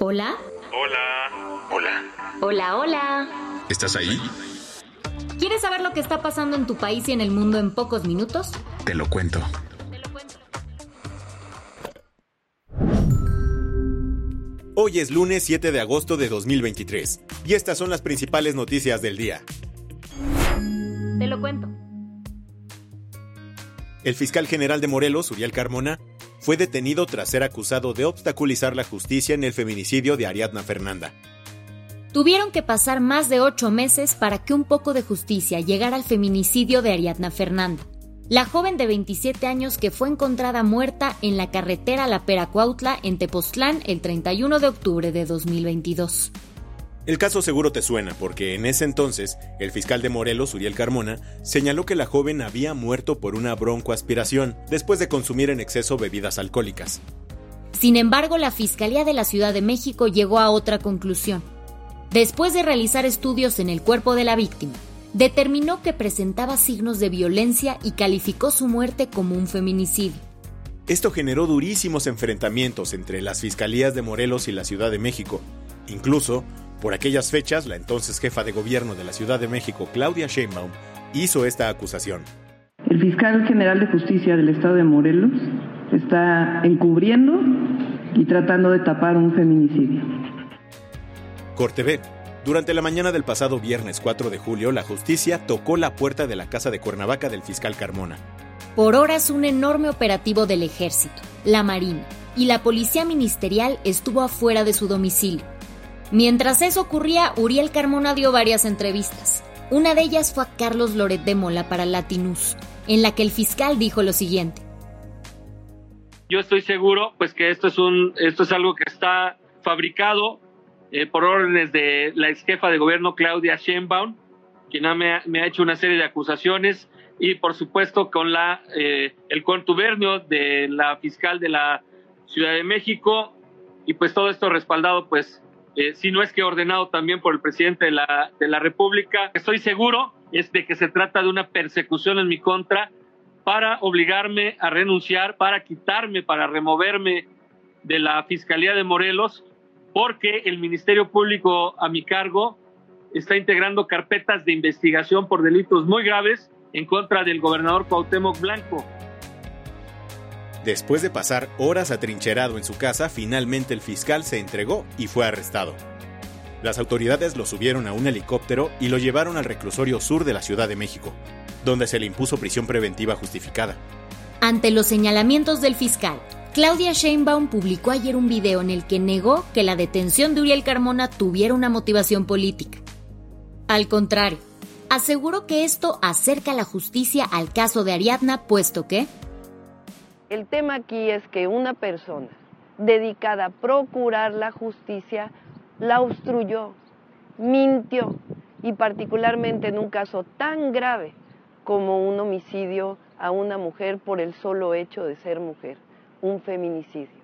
Hola. Hola. Hola. Hola, hola. ¿Estás ahí? ¿Quieres saber lo que está pasando en tu país y en el mundo en pocos minutos? Te lo cuento. Hoy es lunes 7 de agosto de 2023 y estas son las principales noticias del día. Te lo cuento. El fiscal general de Morelos, Uriel Carmona, fue detenido tras ser acusado de obstaculizar la justicia en el feminicidio de Ariadna Fernanda. Tuvieron que pasar más de ocho meses para que un poco de justicia llegara al feminicidio de Ariadna Fernanda, la joven de 27 años que fue encontrada muerta en la carretera La Peracuautla en Tepoztlán el 31 de octubre de 2022. El caso seguro te suena porque en ese entonces el fiscal de Morelos, Uriel Carmona, señaló que la joven había muerto por una broncoaspiración después de consumir en exceso bebidas alcohólicas. Sin embargo, la Fiscalía de la Ciudad de México llegó a otra conclusión. Después de realizar estudios en el cuerpo de la víctima, determinó que presentaba signos de violencia y calificó su muerte como un feminicidio. Esto generó durísimos enfrentamientos entre las fiscalías de Morelos y la Ciudad de México. Incluso, por aquellas fechas, la entonces jefa de gobierno de la Ciudad de México, Claudia Sheinbaum, hizo esta acusación. El fiscal general de justicia del estado de Morelos está encubriendo y tratando de tapar un feminicidio. Corte B. Durante la mañana del pasado viernes 4 de julio, la justicia tocó la puerta de la casa de Cuernavaca del fiscal Carmona. Por horas un enorme operativo del ejército, la Marina y la Policía Ministerial estuvo afuera de su domicilio. Mientras eso ocurría, Uriel Carmona dio varias entrevistas. Una de ellas fue a Carlos Loret de Mola para Latinus, en la que el fiscal dijo lo siguiente. Yo estoy seguro pues que esto es un esto es algo que está fabricado eh, por órdenes de la ex jefa de gobierno Claudia Sheinbaum, quien me, ha, me, ha, hecho una serie de acusaciones y por supuesto con la eh, el contubernio de la fiscal de la Ciudad de México y pues todo esto respaldado pues eh, si no es que ordenado también por el presidente de la, de la República. Estoy seguro es de que se trata de una persecución en mi contra para obligarme a renunciar, para quitarme, para removerme de la Fiscalía de Morelos, porque el Ministerio Público a mi cargo está integrando carpetas de investigación por delitos muy graves en contra del gobernador Cuauhtémoc Blanco. Después de pasar horas atrincherado en su casa, finalmente el fiscal se entregó y fue arrestado. Las autoridades lo subieron a un helicóptero y lo llevaron al reclusorio sur de la Ciudad de México, donde se le impuso prisión preventiva justificada. Ante los señalamientos del fiscal, Claudia Sheinbaum publicó ayer un video en el que negó que la detención de Uriel Carmona tuviera una motivación política. Al contrario, aseguró que esto acerca la justicia al caso de Ariadna, puesto que el tema aquí es que una persona dedicada a procurar la justicia la obstruyó, mintió y particularmente en un caso tan grave como un homicidio a una mujer por el solo hecho de ser mujer, un feminicidio.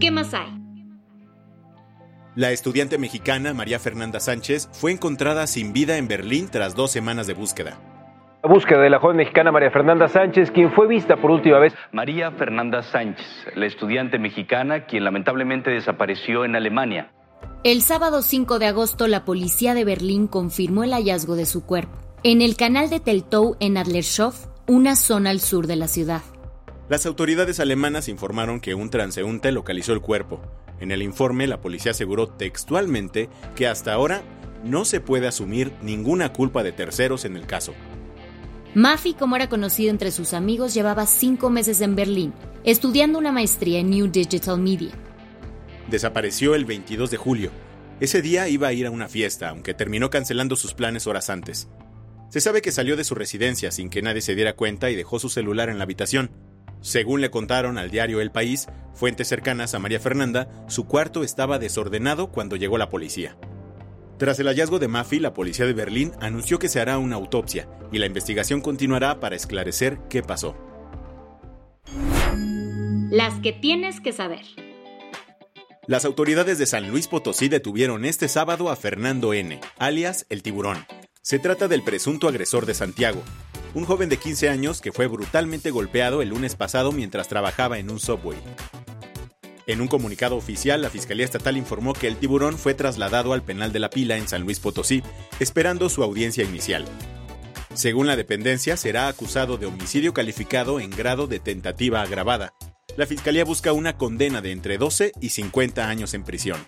¿Qué más hay? La estudiante mexicana María Fernanda Sánchez fue encontrada sin vida en Berlín tras dos semanas de búsqueda. La búsqueda de la joven mexicana María Fernanda Sánchez, quien fue vista por última vez. María Fernanda Sánchez, la estudiante mexicana quien lamentablemente desapareció en Alemania. El sábado 5 de agosto la policía de Berlín confirmó el hallazgo de su cuerpo en el canal de Teltow en Adlershof, una zona al sur de la ciudad. Las autoridades alemanas informaron que un transeúnte localizó el cuerpo. En el informe la policía aseguró textualmente que hasta ahora no se puede asumir ninguna culpa de terceros en el caso. Mafi, como era conocido entre sus amigos, llevaba cinco meses en Berlín, estudiando una maestría en New Digital Media. Desapareció el 22 de julio. Ese día iba a ir a una fiesta, aunque terminó cancelando sus planes horas antes. Se sabe que salió de su residencia sin que nadie se diera cuenta y dejó su celular en la habitación. Según le contaron al diario El País, fuentes cercanas a María Fernanda, su cuarto estaba desordenado cuando llegó la policía. Tras el hallazgo de Maffy, la policía de Berlín anunció que se hará una autopsia y la investigación continuará para esclarecer qué pasó. Las que tienes que saber. Las autoridades de San Luis Potosí detuvieron este sábado a Fernando N., alias El Tiburón. Se trata del presunto agresor de Santiago, un joven de 15 años que fue brutalmente golpeado el lunes pasado mientras trabajaba en un subway. En un comunicado oficial, la Fiscalía Estatal informó que el tiburón fue trasladado al penal de la pila en San Luis Potosí, esperando su audiencia inicial. Según la dependencia, será acusado de homicidio calificado en grado de tentativa agravada. La Fiscalía busca una condena de entre 12 y 50 años en prisión.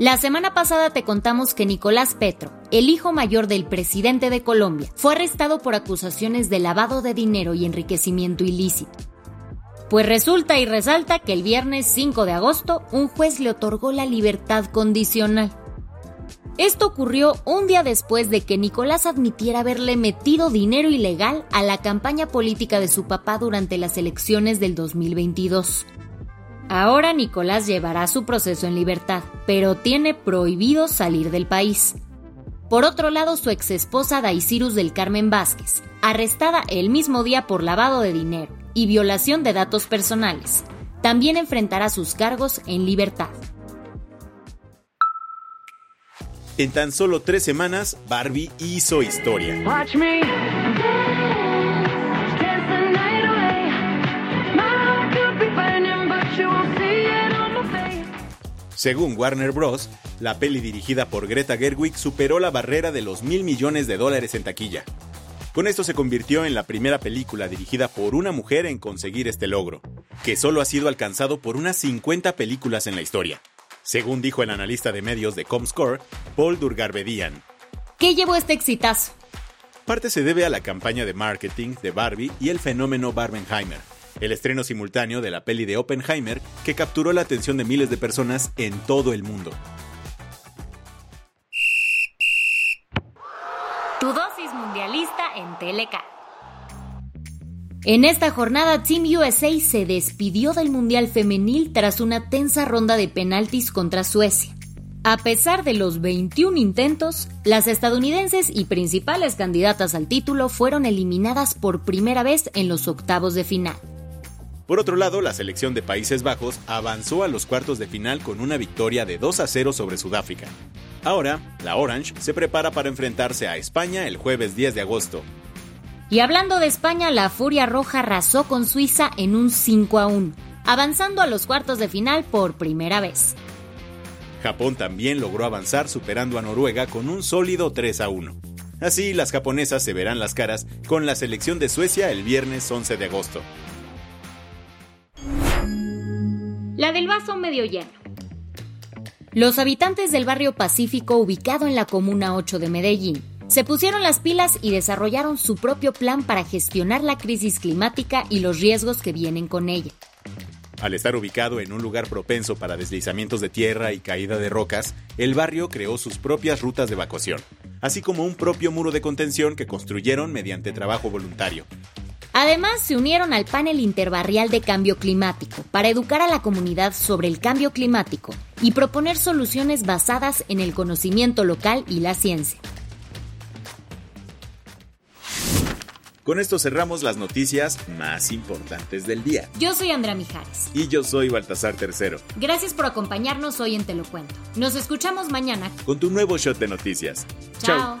La semana pasada te contamos que Nicolás Petro, el hijo mayor del presidente de Colombia, fue arrestado por acusaciones de lavado de dinero y enriquecimiento ilícito. Pues resulta y resalta que el viernes 5 de agosto un juez le otorgó la libertad condicional. Esto ocurrió un día después de que Nicolás admitiera haberle metido dinero ilegal a la campaña política de su papá durante las elecciones del 2022. Ahora Nicolás llevará su proceso en libertad, pero tiene prohibido salir del país. Por otro lado, su exesposa Daisirus del Carmen Vázquez, arrestada el mismo día por lavado de dinero y violación de datos personales, también enfrentará sus cargos en libertad. En tan solo tres semanas, Barbie hizo historia. Según Warner Bros., la peli dirigida por Greta Gerwig superó la barrera de los mil millones de dólares en taquilla. Con esto se convirtió en la primera película dirigida por una mujer en conseguir este logro, que solo ha sido alcanzado por unas 50 películas en la historia, según dijo el analista de medios de Comscore, Paul Durgarbedian. ¿Qué llevó este exitazo? Parte se debe a la campaña de marketing de Barbie y el fenómeno Barbenheimer, el estreno simultáneo de la peli de Oppenheimer que capturó la atención de miles de personas en todo el mundo. Tu dosis mundialista en Teleca. En esta jornada, Team USA se despidió del Mundial Femenil tras una tensa ronda de penaltis contra Suecia. A pesar de los 21 intentos, las estadounidenses y principales candidatas al título fueron eliminadas por primera vez en los octavos de final. Por otro lado, la selección de Países Bajos avanzó a los cuartos de final con una victoria de 2 a 0 sobre Sudáfrica. Ahora, la Orange se prepara para enfrentarse a España el jueves 10 de agosto. Y hablando de España, la Furia Roja arrasó con Suiza en un 5 a 1, avanzando a los cuartos de final por primera vez. Japón también logró avanzar superando a Noruega con un sólido 3 a 1. Así, las japonesas se verán las caras con la selección de Suecia el viernes 11 de agosto. La del vaso medio lleno. Los habitantes del barrio Pacífico ubicado en la Comuna 8 de Medellín se pusieron las pilas y desarrollaron su propio plan para gestionar la crisis climática y los riesgos que vienen con ella. Al estar ubicado en un lugar propenso para deslizamientos de tierra y caída de rocas, el barrio creó sus propias rutas de evacuación, así como un propio muro de contención que construyeron mediante trabajo voluntario. Además, se unieron al panel interbarrial de cambio climático para educar a la comunidad sobre el cambio climático y proponer soluciones basadas en el conocimiento local y la ciencia. Con esto cerramos las noticias más importantes del día. Yo soy Andrea Mijares. Y yo soy Baltasar Tercero. Gracias por acompañarnos hoy en Te lo Cuento. Nos escuchamos mañana con tu nuevo shot de noticias. Chao.